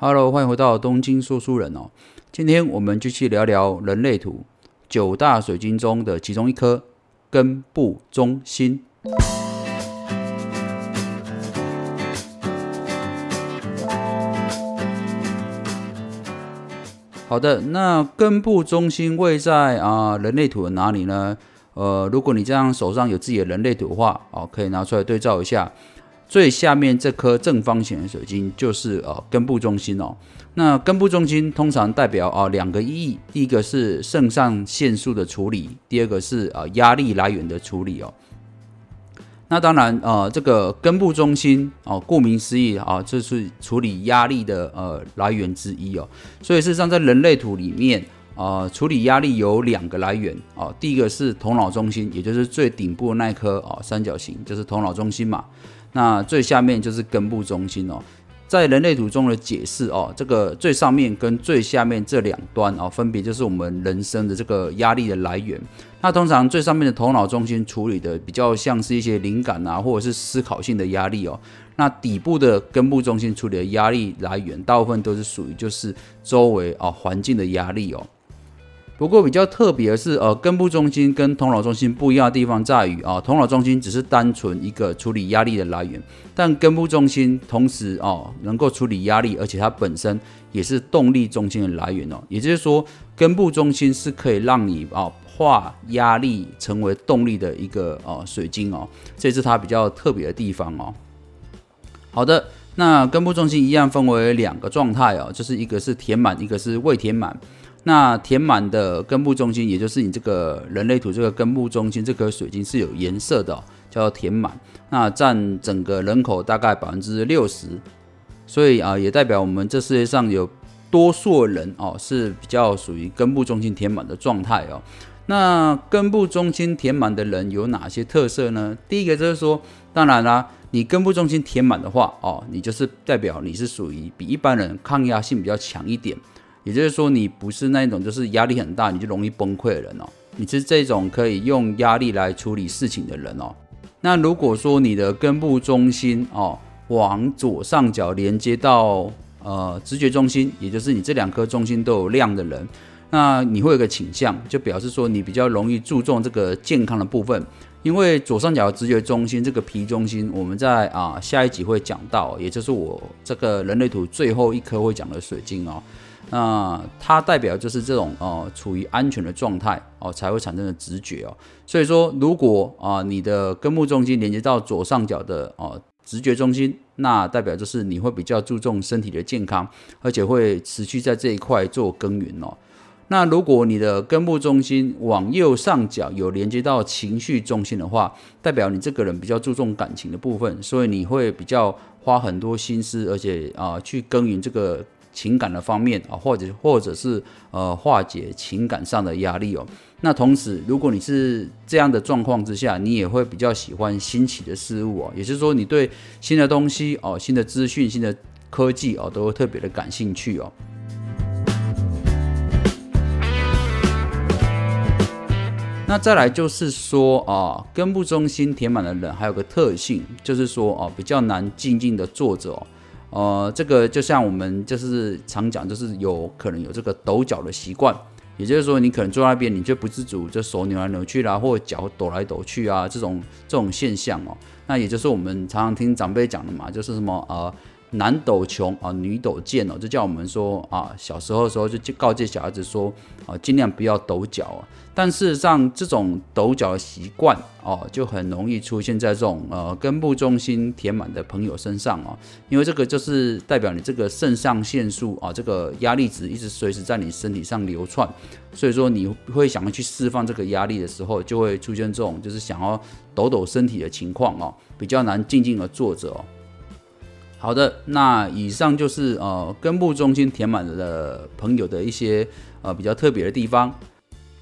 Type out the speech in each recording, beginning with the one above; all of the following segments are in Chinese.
Hello，欢迎回到东京说书人哦。今天我们继续聊聊人类图九大水晶中的其中一颗根部中心。好的，那根部中心位在啊人类图的哪里呢？呃，如果你这样手上有自己的人类图的话，哦，可以拿出来对照一下。最下面这颗正方形的水晶就是呃根部中心哦。那根部中心通常代表啊两个意义，第一个是肾上腺素的处理，第二个是啊压力来源的处理哦。那当然，呃，这个根部中心哦，顾名思义啊，这是处理压力的呃来源之一哦。所以事实上，在人类图里面，呃，处理压力有两个来源哦。第一个是头脑中心，也就是最顶部的那颗哦，三角形就是头脑中心嘛。那最下面就是根部中心哦。在人类图中的解释哦，这个最上面跟最下面这两端哦，分别就是我们人生的这个压力的来源。那通常最上面的头脑中心处理的比较像是一些灵感啊，或者是思考性的压力哦。那底部的根部中心处理的压力来源，大部分都是属于就是周围啊环境的压力哦。不过比较特别的是，呃，根部中心跟头脑中心不一样的地方在于啊，头脑中心只是单纯一个处理压力的来源，但根部中心同时哦能够处理压力，而且它本身也是动力中心的来源哦。也就是说，根部中心是可以让你啊化压力成为动力的一个哦水晶哦，这是它比较特别的地方哦。好的，那根部中心一样分为两个状态哦，就是一个是填满，一个是未填满。那填满的根部中心，也就是你这个人类图这个根部中心这颗水晶是有颜色的，叫填满。那占整个人口大概百分之六十，所以啊，也代表我们这世界上有多数人哦是比较属于根部中心填满的状态哦。那根部中心填满的人有哪些特色呢？第一个就是说，当然啦，你根部中心填满的话哦，你就是代表你是属于比一般人抗压性比较强一点。也就是说，你不是那种就是压力很大你就容易崩溃的人哦，你是这种可以用压力来处理事情的人哦。那如果说你的根部中心哦往左上角连接到呃直觉中心，也就是你这两颗中心都有亮的人，那你会有个倾向，就表示说你比较容易注重这个健康的部分，因为左上角直觉中心这个皮中心，我们在啊下一集会讲到，也就是我这个人类图最后一颗会讲的水晶哦。那它代表就是这种呃处于安全的状态哦，才会产生的直觉哦。所以说，如果啊你的根部中心连接到左上角的哦直觉中心，那代表就是你会比较注重身体的健康，而且会持续在这一块做耕耘哦。那如果你的根部中心往右上角有连接到情绪中心的话，代表你这个人比较注重感情的部分，所以你会比较花很多心思，而且啊去耕耘这个。情感的方面啊，或者或者是呃化解情感上的压力哦。那同时，如果你是这样的状况之下，你也会比较喜欢新奇的事物哦。也就是说，你对新的东西哦、新的资讯、新的科技哦，都会特别的感兴趣哦。那再来就是说啊，根部中心填满的人还有个特性，就是说哦，比较难静静的坐着哦。呃，这个就像我们就是常讲，就是有可能有这个抖脚的习惯，也就是说，你可能坐那边，你就不自主，就手扭来扭去啦，或脚抖来抖去啊，这种这种现象哦，那也就是我们常常听长辈讲的嘛，就是什么呃。男抖穷啊，女抖贱哦，就叫我们说啊，小时候的时候就告诫小孩子说啊，尽量不要抖脚啊。但事实上，这种抖脚的习惯哦，就很容易出现在这种呃根部中心填满的朋友身上哦，因为这个就是代表你这个肾上腺素啊，这个压力值一直随时在你身体上流窜，所以说你会想要去释放这个压力的时候，就会出现这种就是想要抖抖身体的情况哦，比较难静静的坐着哦。好的，那以上就是呃根部中心填满了的朋友的一些呃比较特别的地方。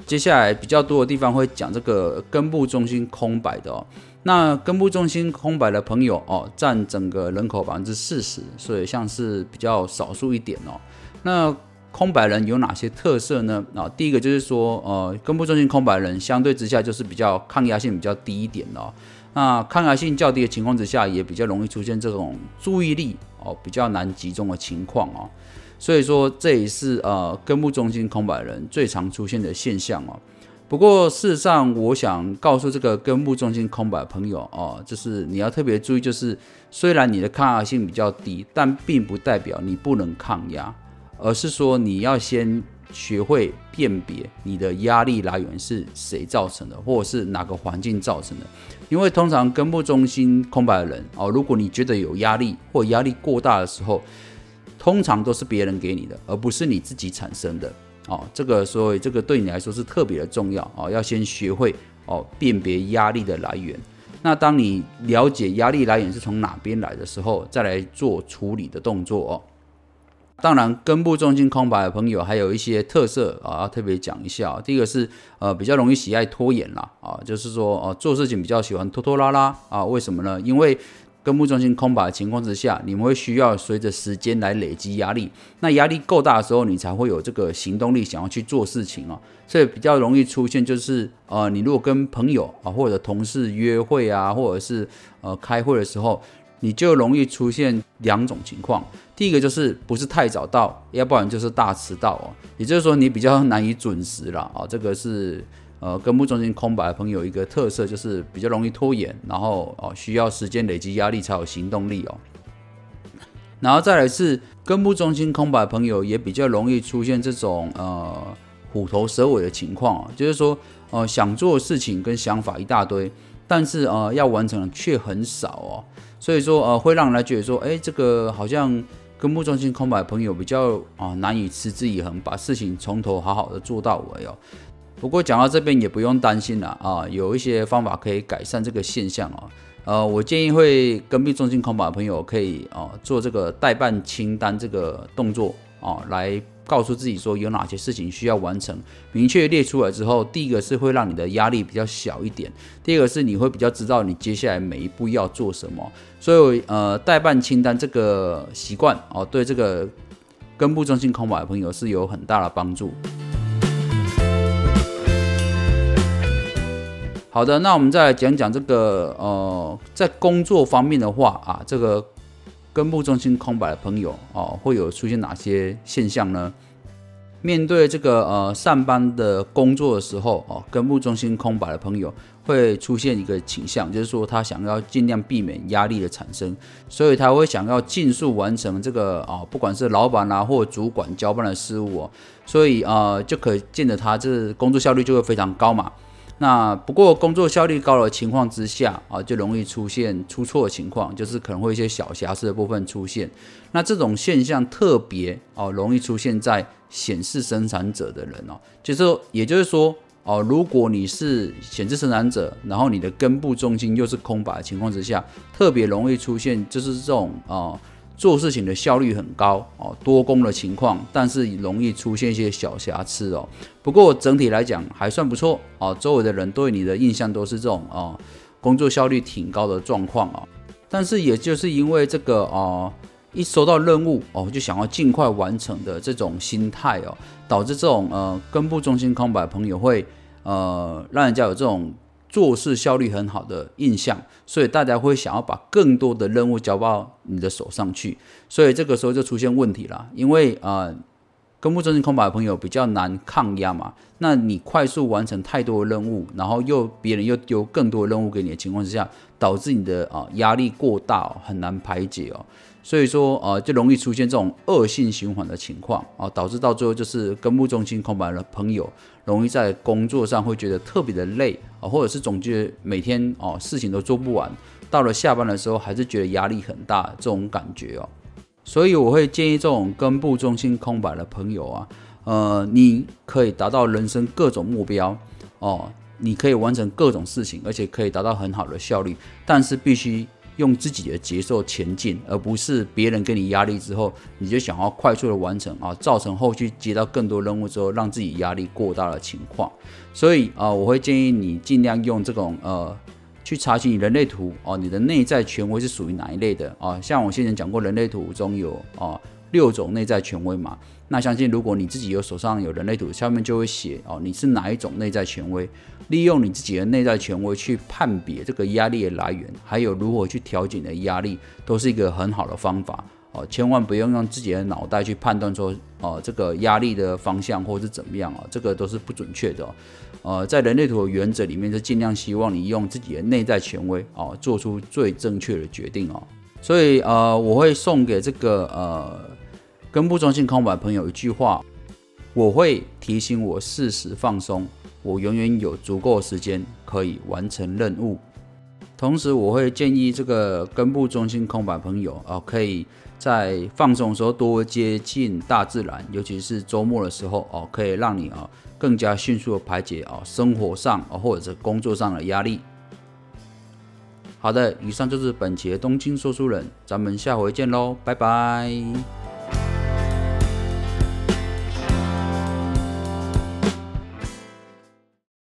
接下来比较多的地方会讲这个根部中心空白的哦。那根部中心空白的朋友哦，占整个人口百分之四十，所以像是比较少数一点哦。那空白人有哪些特色呢？啊，第一个就是说，呃，根部中心空白人相对之下就是比较抗压性比较低一点哦。那抗压性较低的情况之下，也比较容易出现这种注意力哦比较难集中的情况哦。所以说，这也是呃根部中心空白人最常出现的现象哦。不过事实上，我想告诉这个根部中心空白朋友哦，就是你要特别注意，就是虽然你的抗压性比较低，但并不代表你不能抗压，而是说你要先。学会辨别你的压力来源是谁造成的，或者是哪个环境造成的。因为通常根部中心空白的人哦，如果你觉得有压力或压力过大的时候，通常都是别人给你的，而不是你自己产生的哦。这个所以这个对你来说是特别的重要哦，要先学会哦辨别压力的来源。那当你了解压力来源是从哪边来的时候，再来做处理的动作哦。当然，根部中心空白的朋友还有一些特色啊，要特别讲一下。第一个是呃比较容易喜爱拖延啦，啊，就是说呃做事情比较喜欢拖拖拉拉啊。为什么呢？因为根部中心空白的情况之下，你们会需要随着时间来累积压力。那压力够大的时候，你才会有这个行动力，想要去做事情啊。所以比较容易出现就是呃，你如果跟朋友啊或者同事约会啊，或者是呃开会的时候。你就容易出现两种情况，第一个就是不是太早到，要不然就是大迟到哦。也就是说，你比较难以准时了啊。这个是呃根部中心空白的朋友一个特色，就是比较容易拖延，然后哦需要时间累积压力才有行动力哦。然后再来是根部中心空白的朋友也比较容易出现这种呃虎头蛇尾的情况啊，就是说呃想做的事情跟想法一大堆，但是呃要完成的却很少哦。所以说，呃，会让人觉得说，哎，这个好像根部中心空白的朋友比较啊难以持之以恒，把事情从头好好的做到尾哦。不过讲到这边也不用担心了啊，有一些方法可以改善这个现象哦。呃，我建议会根部中心空白的朋友可以啊做这个代办清单这个动作啊来。告诉自己说有哪些事情需要完成，明确列出来之后，第一个是会让你的压力比较小一点，第二个是你会比较知道你接下来每一步要做什么。所以，呃，代办清单这个习惯哦，对这个根部中心空白的朋友是有很大的帮助。好的，那我们再来讲讲这个呃，在工作方面的话啊，这个。根部中心空白的朋友哦，会有出现哪些现象呢？面对这个呃上班的工作的时候哦，根部中心空白的朋友会出现一个倾向，就是说他想要尽量避免压力的产生，所以他会想要尽速完成这个啊，不管是老板啊或主管交办的事务哦，所以啊就可见得他这工作效率就会非常高嘛。那不过工作效率高的情况之下啊，就容易出现出错的情况，就是可能会一些小瑕疵的部分出现。那这种现象特别哦，容易出现在显示生产者的人哦，就是，也就是说哦，如果你是显示生产者，然后你的根部中心又是空白的情况之下，特别容易出现就是这种啊。做事情的效率很高哦，多工的情况，但是容易出现一些小瑕疵哦。不过整体来讲还算不错哦，周围的人对你的印象都是这种哦，工作效率挺高的状况啊。但是也就是因为这个哦，一收到任务哦，就想要尽快完成的这种心态哦，导致这种呃根部中心空白朋友会呃让人家有这种。做事效率很好的印象，所以大家会想要把更多的任务交到你的手上去，所以这个时候就出现问题了。因为啊，根部中心空白的朋友比较难抗压嘛，那你快速完成太多任务，然后又别人又丢更多任务给你的情况之下，导致你的啊压力过大，很难排解哦。所以说，呃，就容易出现这种恶性循环的情况啊，导致到最后就是根部中心空白的朋友，容易在工作上会觉得特别的累啊，或者是总觉得每天哦事情都做不完，到了下班的时候还是觉得压力很大这种感觉哦。所以我会建议这种根部中心空白的朋友啊，呃，你可以达到人生各种目标哦，你可以完成各种事情，而且可以达到很好的效率，但是必须。用自己的节奏前进，而不是别人给你压力之后，你就想要快速的完成啊，造成后续接到更多任务之后，让自己压力过大的情况。所以啊，我会建议你尽量用这种呃，去查询你人类图哦，你的内在权威是属于哪一类的啊？像我先前讲过，人类图中有啊六种内在权威嘛。那相信如果你自己有手上有人类图，下面就会写哦，你是哪一种内在权威？利用你自己的内在权威去判别这个压力的来源，还有如何去调节你的压力，都是一个很好的方法哦。千万不用用自己的脑袋去判断说哦，这个压力的方向或是怎么样啊，这个都是不准确的。哦呃，在人类图的原则里面，是尽量希望你用自己的内在权威哦，做出最正确的决定哦。所以呃，我会送给这个呃。根部中心空白朋友一句话，我会提醒我适时放松，我永远有足够时间可以完成任务。同时，我会建议这个根部中心空白朋友啊，可以在放松的时候多接近大自然，尤其是周末的时候哦，可以让你啊更加迅速的排解啊生活上啊或者工作上的压力。好的，以上就是本期的东京说书人，咱们下回见喽，拜拜。